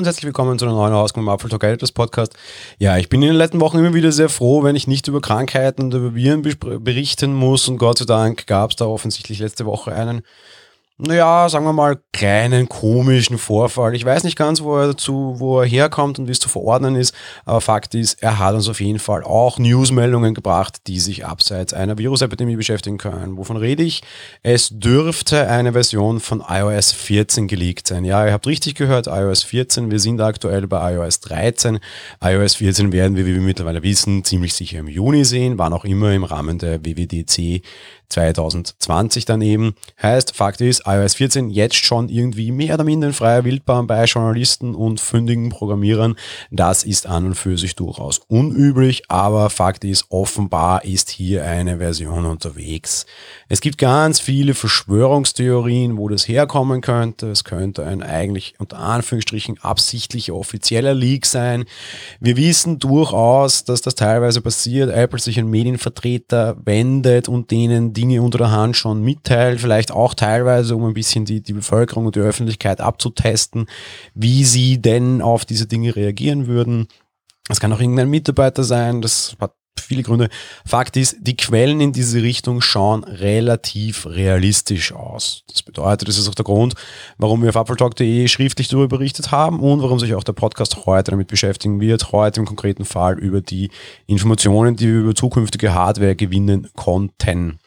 und herzlich willkommen zu einer neuen Ausgabe im Apfel Talk Editors Podcast. Ja, ich bin in den letzten Wochen immer wieder sehr froh, wenn ich nicht über Krankheiten und über Viren berichten muss und Gott sei Dank gab es da offensichtlich letzte Woche einen naja, sagen wir mal, kleinen komischen Vorfall. Ich weiß nicht ganz, wo er dazu, wo er herkommt und wie es zu verordnen ist, aber Fakt ist, er hat uns auf jeden Fall auch Newsmeldungen gebracht, die sich abseits einer Virusepidemie beschäftigen können. Wovon rede ich? Es dürfte eine Version von iOS 14 geleakt sein. Ja, ihr habt richtig gehört, iOS 14. Wir sind aktuell bei iOS 13. iOS 14 werden wir, wie wir mittlerweile wissen, ziemlich sicher im Juni sehen, wann auch immer im Rahmen der WWDC 2020 dann eben. Heißt, Fakt ist, iOS 14 jetzt schon irgendwie mehr oder minder in freier Wildbahn bei Journalisten und fündigen Programmierern. Das ist an und für sich durchaus unüblich, aber Fakt ist, offenbar ist hier eine Version unterwegs. Es gibt ganz viele Verschwörungstheorien, wo das herkommen könnte. Es könnte ein eigentlich unter Anführungsstrichen absichtlicher offizieller Leak sein. Wir wissen durchaus, dass das teilweise passiert. Apple sich an Medienvertreter wendet und denen Dinge unter der Hand schon mitteilt, vielleicht auch teilweise, um ein bisschen die, die Bevölkerung und die Öffentlichkeit abzutesten, wie sie denn auf diese Dinge reagieren würden. Es kann auch irgendein Mitarbeiter sein, das hat viele Gründe. Fakt ist, die Quellen in diese Richtung schauen relativ realistisch aus. Das bedeutet, das ist auch der Grund, warum wir auf appletalk.de schriftlich darüber berichtet haben und warum sich auch der Podcast heute damit beschäftigen wird, heute im konkreten Fall über die Informationen, die wir über zukünftige Hardware gewinnen konnten.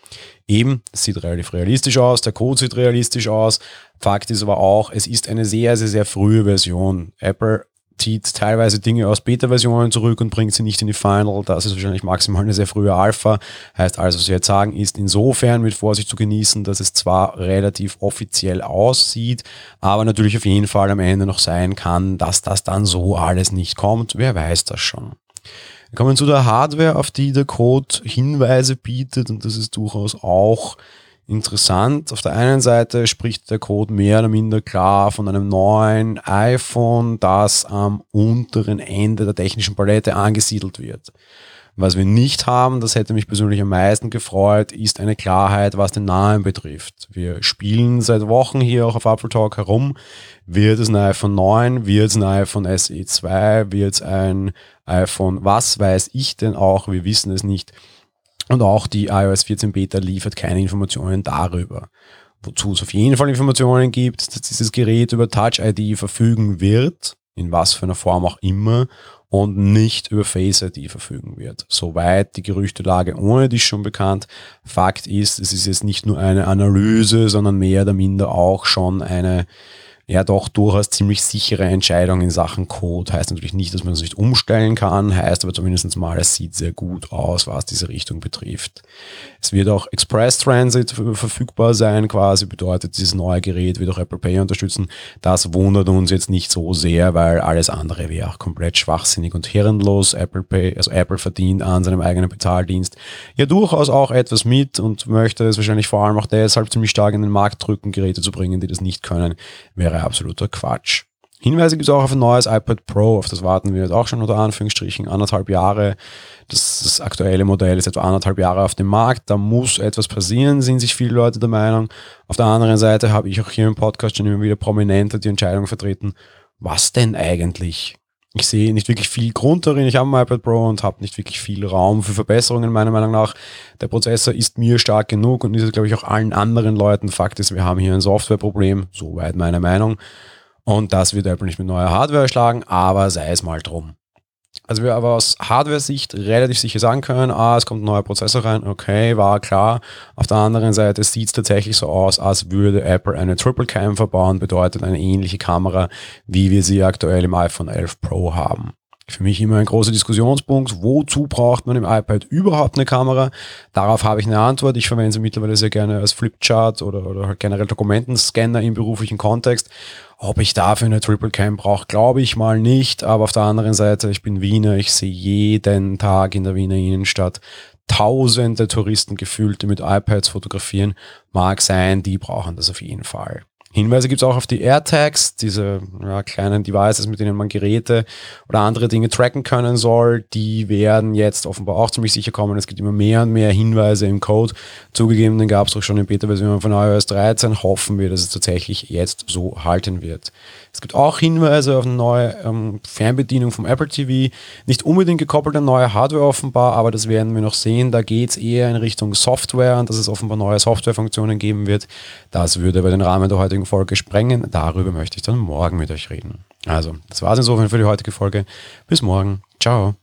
Eben, es sieht relativ realistisch aus, der Code sieht realistisch aus. Fakt ist aber auch, es ist eine sehr, sehr, sehr frühe Version. Apple zieht teilweise Dinge aus Beta-Versionen zurück und bringt sie nicht in die Final. Das ist wahrscheinlich maximal eine sehr frühe Alpha. Heißt also, was wir jetzt sagen, ist insofern mit Vorsicht zu genießen, dass es zwar relativ offiziell aussieht, aber natürlich auf jeden Fall am Ende noch sein kann, dass das dann so alles nicht kommt. Wer weiß das schon. Wir kommen zu der Hardware, auf die der Code Hinweise bietet und das ist durchaus auch interessant. Auf der einen Seite spricht der Code mehr oder minder klar von einem neuen iPhone, das am unteren Ende der technischen Palette angesiedelt wird. Was wir nicht haben, das hätte mich persönlich am meisten gefreut, ist eine Klarheit, was den Namen betrifft. Wir spielen seit Wochen hier auch auf Apple Talk herum. Wird es ein iPhone 9? Wird es ein iPhone SE 2? Wird es ein iPhone? Was weiß ich denn auch? Wir wissen es nicht. Und auch die iOS 14 Beta liefert keine Informationen darüber. Wozu es auf jeden Fall Informationen gibt, dass dieses Gerät über Touch ID verfügen wird, in was für einer Form auch immer, und nicht über Face ID verfügen wird. Soweit die Gerüchtelage ohne dich schon bekannt. Fakt ist, es ist jetzt nicht nur eine Analyse, sondern mehr oder minder auch schon eine ja doch durchaus ziemlich sichere Entscheidung in Sachen Code. Heißt natürlich nicht, dass man es nicht umstellen kann, heißt aber zumindest mal, es sieht sehr gut aus, was diese Richtung betrifft. Es wird auch Express Transit verfügbar sein, quasi bedeutet, dieses neue Gerät wird auch Apple Pay unterstützen. Das wundert uns jetzt nicht so sehr, weil alles andere wäre auch komplett schwachsinnig und hirnlos. Apple Pay, also Apple verdient an seinem eigenen Bezahldienst ja durchaus auch etwas mit und möchte es wahrscheinlich vor allem auch deshalb ziemlich stark in den Markt drücken, Geräte zu bringen, die das nicht können, wäre wäre absoluter Quatsch. Hinweise gibt es auch auf ein neues iPad Pro, auf das warten wir jetzt auch schon unter Anführungsstrichen anderthalb Jahre. Das, das, aktuelle Modell ist etwa anderthalb Jahre auf dem Markt. Da muss etwas passieren, sind sich viele Leute der Meinung. Auf der anderen Seite habe ich auch hier im Podcast schon immer wieder prominenter die Entscheidung vertreten, was denn eigentlich? Ich sehe nicht wirklich viel Grund darin. Ich habe ein iPad Pro und habe nicht wirklich viel Raum für Verbesserungen, meiner Meinung nach. Der Prozessor ist mir stark genug und ist, glaube ich, auch allen anderen Leuten. Fakt ist, wir haben hier ein Softwareproblem, soweit meine Meinung. Und das wird Apple nicht mit neuer Hardware schlagen, aber sei es mal drum. Also wir aber aus Hardware-Sicht relativ sicher sagen können, ah, es kommt ein neuer Prozessor rein, okay, war klar. Auf der anderen Seite sieht es tatsächlich so aus, als würde Apple eine Triple Cam verbauen, bedeutet eine ähnliche Kamera, wie wir sie aktuell im iPhone 11 Pro haben. Für mich immer ein großer Diskussionspunkt. Wozu braucht man im iPad überhaupt eine Kamera? Darauf habe ich eine Antwort. Ich verwende sie mittlerweile sehr gerne als Flipchart oder, oder halt generell Dokumentenscanner im beruflichen Kontext. Ob ich dafür eine Triple Cam brauche, glaube ich mal nicht. Aber auf der anderen Seite, ich bin Wiener, ich sehe jeden Tag in der Wiener Innenstadt tausende Touristen gefühlt, die mit iPads fotografieren. Mag sein, die brauchen das auf jeden Fall. Hinweise gibt es auch auf die AirTags, diese ja, kleinen Devices, mit denen man Geräte oder andere Dinge tracken können soll. Die werden jetzt offenbar auch ziemlich sicher kommen. Es gibt immer mehr und mehr Hinweise im Code. Zugegeben, den gab es auch schon in Beta-Version von iOS 13. Hoffen wir, dass es tatsächlich jetzt so halten wird. Es gibt auch Hinweise auf eine neue ähm, Fernbedienung vom Apple TV. Nicht unbedingt gekoppelt an neue Hardware offenbar, aber das werden wir noch sehen. Da geht es eher in Richtung Software und dass es offenbar neue Softwarefunktionen geben wird. Das würde aber den Rahmen der heutigen Folge sprengen. Darüber möchte ich dann morgen mit euch reden. Also, das war es insofern für die heutige Folge. Bis morgen. Ciao.